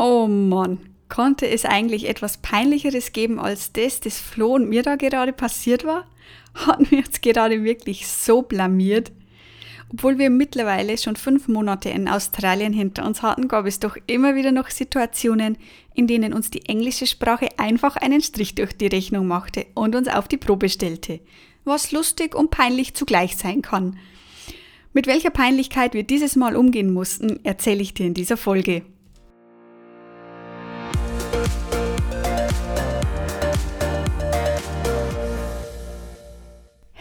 Oh Mann, konnte es eigentlich etwas Peinlicheres geben als das, das Flo und mir da gerade passiert war? Hatten wir uns gerade wirklich so blamiert? Obwohl wir mittlerweile schon fünf Monate in Australien hinter uns hatten, gab es doch immer wieder noch Situationen, in denen uns die englische Sprache einfach einen Strich durch die Rechnung machte und uns auf die Probe stellte, was lustig und peinlich zugleich sein kann. Mit welcher Peinlichkeit wir dieses Mal umgehen mussten, erzähle ich dir in dieser Folge.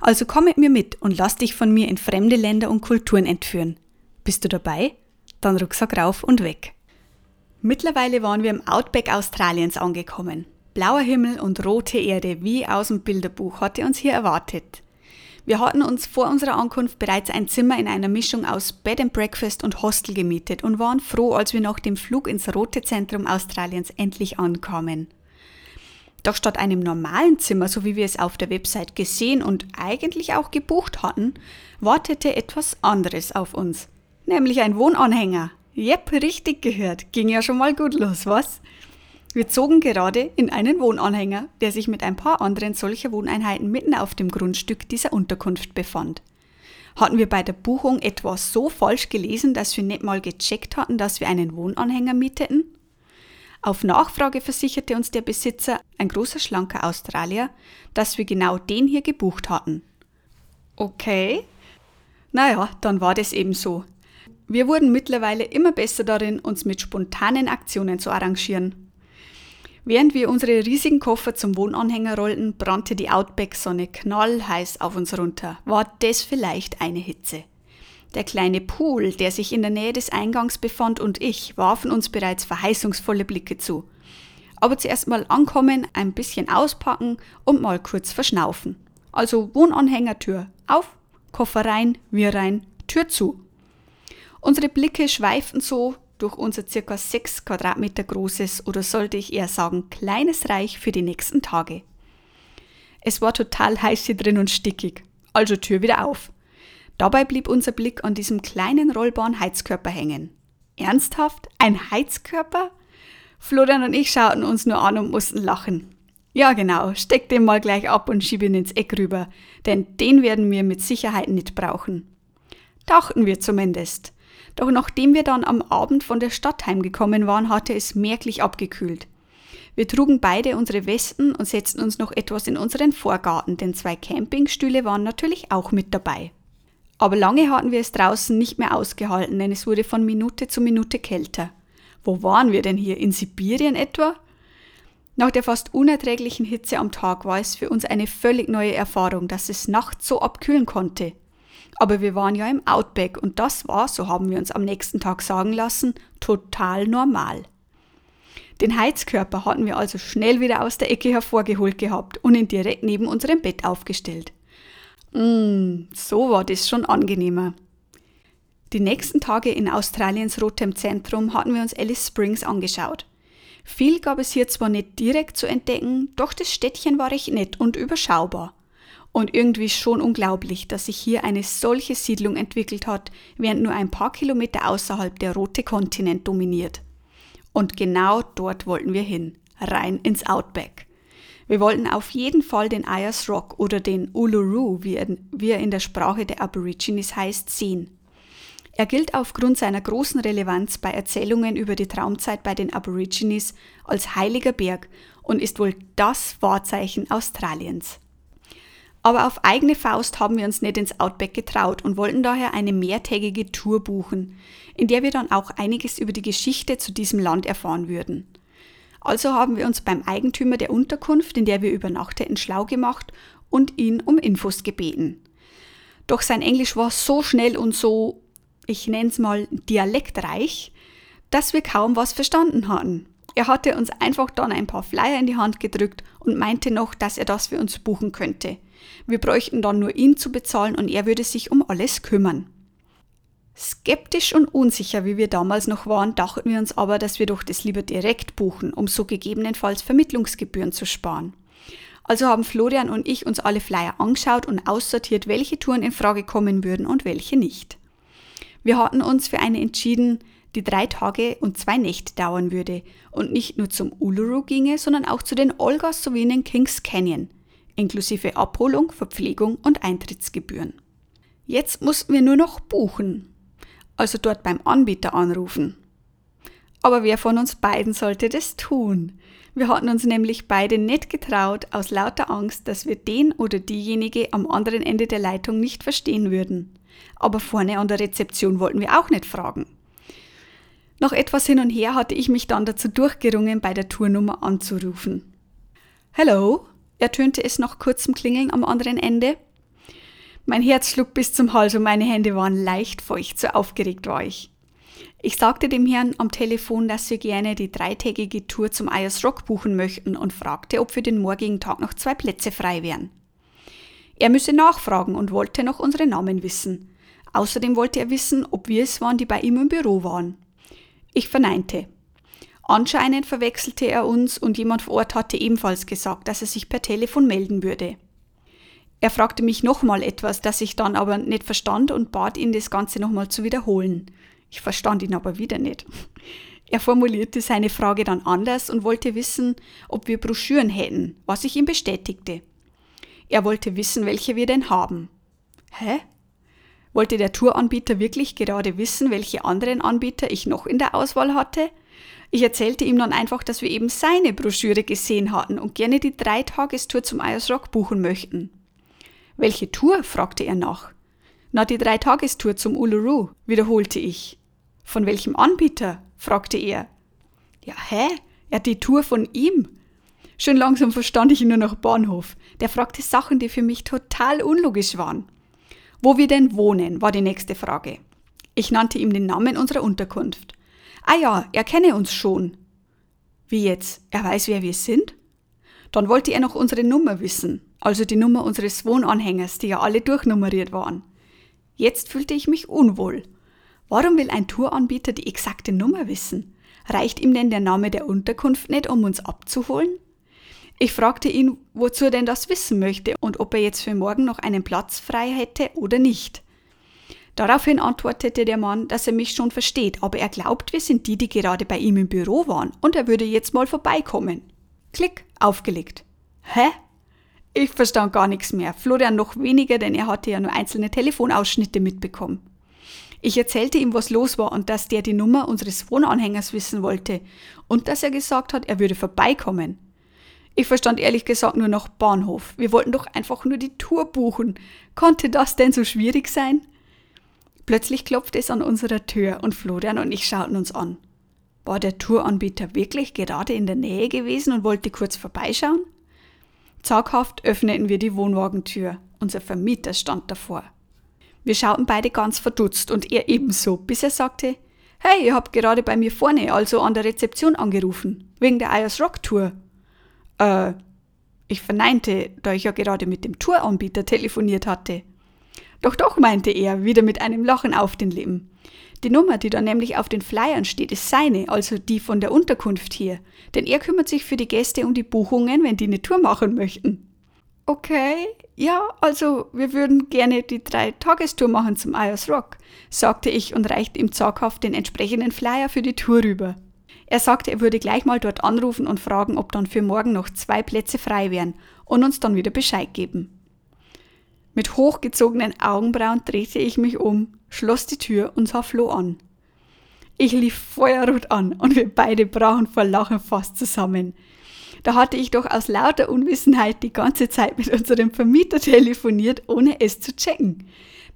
Also komm mit mir mit und lass dich von mir in fremde Länder und Kulturen entführen. Bist du dabei? Dann Rucksack rauf und weg. Mittlerweile waren wir im Outback Australiens angekommen. Blauer Himmel und rote Erde wie aus dem Bilderbuch hatte uns hier erwartet. Wir hatten uns vor unserer Ankunft bereits ein Zimmer in einer Mischung aus Bed and Breakfast und Hostel gemietet und waren froh, als wir nach dem Flug ins rote Zentrum Australiens endlich ankamen. Doch statt einem normalen Zimmer, so wie wir es auf der Website gesehen und eigentlich auch gebucht hatten, wartete etwas anderes auf uns. Nämlich ein Wohnanhänger. Jep, richtig gehört. Ging ja schon mal gut los, was? Wir zogen gerade in einen Wohnanhänger, der sich mit ein paar anderen solcher Wohneinheiten mitten auf dem Grundstück dieser Unterkunft befand. Hatten wir bei der Buchung etwas so falsch gelesen, dass wir nicht mal gecheckt hatten, dass wir einen Wohnanhänger mieteten? Auf Nachfrage versicherte uns der Besitzer, ein großer schlanker Australier, dass wir genau den hier gebucht hatten. Okay. Naja, dann war das eben so. Wir wurden mittlerweile immer besser darin, uns mit spontanen Aktionen zu arrangieren. Während wir unsere riesigen Koffer zum Wohnanhänger rollten, brannte die Outback-Sonne knallheiß auf uns runter. War das vielleicht eine Hitze? Der kleine Pool, der sich in der Nähe des Eingangs befand, und ich warfen uns bereits verheißungsvolle Blicke zu. Aber zuerst mal ankommen, ein bisschen auspacken und mal kurz verschnaufen. Also Wohnanhängertür auf, Koffer rein, wir rein, Tür zu. Unsere Blicke schweiften so durch unser circa 6 Quadratmeter großes oder sollte ich eher sagen kleines Reich für die nächsten Tage. Es war total heiß hier drin und stickig, also Tür wieder auf. Dabei blieb unser Blick an diesem kleinen rollbaren Heizkörper hängen. Ernsthaft? Ein Heizkörper? Florian und ich schauten uns nur an und mussten lachen. Ja, genau, steck den mal gleich ab und schieb ihn ins Eck rüber, denn den werden wir mit Sicherheit nicht brauchen. Dachten wir zumindest. Doch nachdem wir dann am Abend von der Stadt heimgekommen waren, hatte es merklich abgekühlt. Wir trugen beide unsere Westen und setzten uns noch etwas in unseren Vorgarten, denn zwei Campingstühle waren natürlich auch mit dabei. Aber lange hatten wir es draußen nicht mehr ausgehalten, denn es wurde von Minute zu Minute kälter. Wo waren wir denn hier? In Sibirien etwa? Nach der fast unerträglichen Hitze am Tag war es für uns eine völlig neue Erfahrung, dass es nachts so abkühlen konnte. Aber wir waren ja im Outback und das war, so haben wir uns am nächsten Tag sagen lassen, total normal. Den Heizkörper hatten wir also schnell wieder aus der Ecke hervorgeholt gehabt und ihn direkt neben unserem Bett aufgestellt. Mm, so war das schon angenehmer. Die nächsten Tage in Australiens rotem Zentrum hatten wir uns Alice Springs angeschaut. Viel gab es hier zwar nicht direkt zu entdecken, doch das Städtchen war recht nett und überschaubar. Und irgendwie schon unglaublich, dass sich hier eine solche Siedlung entwickelt hat, während nur ein paar Kilometer außerhalb der rote Kontinent dominiert. Und genau dort wollten wir hin, rein ins Outback. Wir wollten auf jeden Fall den Ayers Rock oder den Uluru, wie er, in der Sprache der Aborigines heißt, sehen. Er gilt aufgrund seiner großen Relevanz bei Erzählungen über die Traumzeit bei den Aborigines als heiliger Berg und ist wohl das Wahrzeichen Australiens. Aber auf eigene Faust haben wir uns nicht ins Outback getraut und wollten daher eine mehrtägige Tour buchen, in der wir dann auch einiges über die Geschichte zu diesem Land erfahren würden. Also haben wir uns beim Eigentümer der Unterkunft, in der wir übernachteten, schlau gemacht und ihn um Infos gebeten. Doch sein Englisch war so schnell und so, ich nenne es mal, dialektreich, dass wir kaum was verstanden hatten. Er hatte uns einfach dann ein paar Flyer in die Hand gedrückt und meinte noch, dass er das für uns buchen könnte. Wir bräuchten dann nur ihn zu bezahlen und er würde sich um alles kümmern. Skeptisch und unsicher, wie wir damals noch waren, dachten wir uns aber, dass wir doch das lieber direkt buchen, um so gegebenenfalls Vermittlungsgebühren zu sparen. Also haben Florian und ich uns alle Flyer angeschaut und aussortiert, welche Touren in Frage kommen würden und welche nicht. Wir hatten uns für eine entschieden, die drei Tage und zwei Nächte dauern würde und nicht nur zum Uluru ginge, sondern auch zu den Olgas sowie in den Kings Canyon, inklusive Abholung, Verpflegung und Eintrittsgebühren. Jetzt mussten wir nur noch buchen also dort beim Anbieter anrufen. Aber wer von uns beiden sollte das tun? Wir hatten uns nämlich beide nicht getraut, aus lauter Angst, dass wir den oder diejenige am anderen Ende der Leitung nicht verstehen würden. Aber vorne an der Rezeption wollten wir auch nicht fragen. Nach etwas hin und her hatte ich mich dann dazu durchgerungen, bei der Tournummer anzurufen. Hello, ertönte es nach kurzem Klingeln am anderen Ende. Mein Herz schlug bis zum Hals und meine Hände waren leicht feucht, so aufgeregt war ich. Ich sagte dem Herrn am Telefon, dass wir gerne die dreitägige Tour zum Ayers Rock buchen möchten und fragte, ob für den morgigen Tag noch zwei Plätze frei wären. Er müsse nachfragen und wollte noch unsere Namen wissen. Außerdem wollte er wissen, ob wir es waren, die bei ihm im Büro waren. Ich verneinte. Anscheinend verwechselte er uns und jemand vor Ort hatte ebenfalls gesagt, dass er sich per Telefon melden würde. Er fragte mich nochmal etwas, das ich dann aber nicht verstand und bat ihn, das Ganze nochmal zu wiederholen. Ich verstand ihn aber wieder nicht. Er formulierte seine Frage dann anders und wollte wissen, ob wir Broschüren hätten, was ich ihm bestätigte. Er wollte wissen, welche wir denn haben. Hä? Wollte der Touranbieter wirklich gerade wissen, welche anderen Anbieter ich noch in der Auswahl hatte? Ich erzählte ihm dann einfach, dass wir eben seine Broschüre gesehen hatten und gerne die Dreitagestour zum Ayers Rock buchen möchten. Welche Tour? fragte er nach. Na, die Dreitagestour zum Uluru, wiederholte ich. Von welchem Anbieter? fragte er. Ja, hä? Er hat die Tour von ihm. Schon langsam verstand ich ihn nur noch Bahnhof. Der fragte Sachen, die für mich total unlogisch waren. Wo wir denn wohnen, war die nächste Frage. Ich nannte ihm den Namen unserer Unterkunft. Ah ja, er kenne uns schon. Wie jetzt? Er weiß, wer wir sind? Dann wollte er noch unsere Nummer wissen, also die Nummer unseres Wohnanhängers, die ja alle durchnummeriert waren. Jetzt fühlte ich mich unwohl. Warum will ein Touranbieter die exakte Nummer wissen? Reicht ihm denn der Name der Unterkunft nicht, um uns abzuholen? Ich fragte ihn, wozu er denn das wissen möchte und ob er jetzt für morgen noch einen Platz frei hätte oder nicht. Daraufhin antwortete der Mann, dass er mich schon versteht, aber er glaubt, wir sind die, die gerade bei ihm im Büro waren und er würde jetzt mal vorbeikommen. Klick, aufgelegt. Hä? Ich verstand gar nichts mehr. Florian noch weniger, denn er hatte ja nur einzelne Telefonausschnitte mitbekommen. Ich erzählte ihm, was los war und dass der die Nummer unseres Wohnanhängers wissen wollte und dass er gesagt hat, er würde vorbeikommen. Ich verstand ehrlich gesagt nur noch Bahnhof. Wir wollten doch einfach nur die Tour buchen. Konnte das denn so schwierig sein? Plötzlich klopfte es an unserer Tür und Florian und ich schauten uns an. War der Touranbieter wirklich gerade in der Nähe gewesen und wollte kurz vorbeischauen? Zaghaft öffneten wir die Wohnwagentür. Unser Vermieter stand davor. Wir schauten beide ganz verdutzt und er ebenso, bis er sagte, Hey, ihr habt gerade bei mir vorne, also an der Rezeption angerufen, wegen der Ayers Rock Tour. Äh, ich verneinte, da ich ja gerade mit dem Touranbieter telefoniert hatte. Doch doch, meinte er, wieder mit einem Lachen auf den Lippen. Die Nummer, die da nämlich auf den Flyern steht, ist seine, also die von der Unterkunft hier. Denn er kümmert sich für die Gäste um die Buchungen, wenn die eine Tour machen möchten. Okay, ja, also wir würden gerne die drei Tagestour machen zum Ayers Rock, sagte ich und reichte ihm zaghaft den entsprechenden Flyer für die Tour rüber. Er sagte, er würde gleich mal dort anrufen und fragen, ob dann für morgen noch zwei Plätze frei wären und uns dann wieder Bescheid geben. Mit hochgezogenen Augenbrauen drehte ich mich um, schloss die Tür und sah Flo an. Ich lief feuerrot an und wir beide brachen vor Lachen fast zusammen. Da hatte ich doch aus lauter Unwissenheit die ganze Zeit mit unserem Vermieter telefoniert, ohne es zu checken.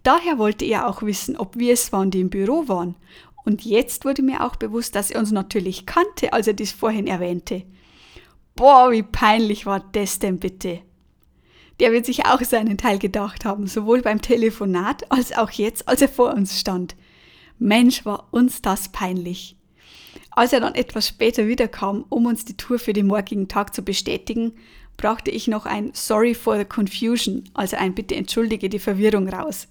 Daher wollte er auch wissen, ob wir es waren, die im Büro waren. Und jetzt wurde mir auch bewusst, dass er uns natürlich kannte, als er dies vorhin erwähnte. Boah, wie peinlich war das denn bitte? Der wird sich auch seinen Teil gedacht haben, sowohl beim Telefonat als auch jetzt, als er vor uns stand. Mensch, war uns das peinlich. Als er dann etwas später wiederkam, um uns die Tour für den morgigen Tag zu bestätigen, brachte ich noch ein Sorry for the Confusion, also ein Bitte entschuldige die Verwirrung raus.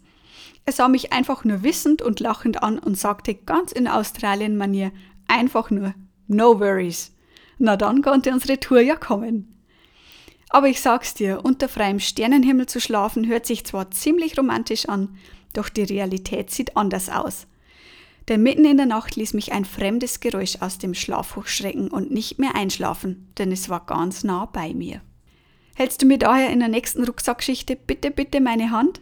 Er sah mich einfach nur wissend und lachend an und sagte ganz in Australien-Manier einfach nur No worries. Na dann konnte unsere Tour ja kommen. Aber ich sag's dir, unter freiem Sternenhimmel zu schlafen hört sich zwar ziemlich romantisch an, doch die Realität sieht anders aus. Denn mitten in der Nacht ließ mich ein fremdes Geräusch aus dem Schlaf hochschrecken und nicht mehr einschlafen, denn es war ganz nah bei mir. Hältst du mir daher in der nächsten Rucksackgeschichte bitte, bitte meine Hand?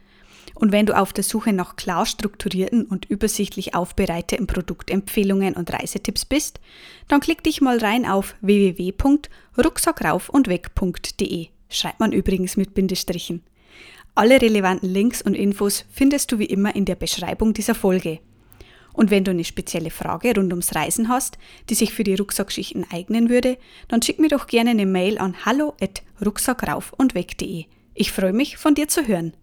Und wenn du auf der Suche nach klar strukturierten und übersichtlich aufbereiteten Produktempfehlungen und Reisetipps bist, dann klick dich mal rein auf www.rucksackraufundweg.de. Schreibt man übrigens mit Bindestrichen. Alle relevanten Links und Infos findest du wie immer in der Beschreibung dieser Folge. Und wenn du eine spezielle Frage rund ums Reisen hast, die sich für die Rucksackschichten eignen würde, dann schick mir doch gerne eine Mail an hallo@rucksackraufundweg.de. Ich freue mich, von dir zu hören.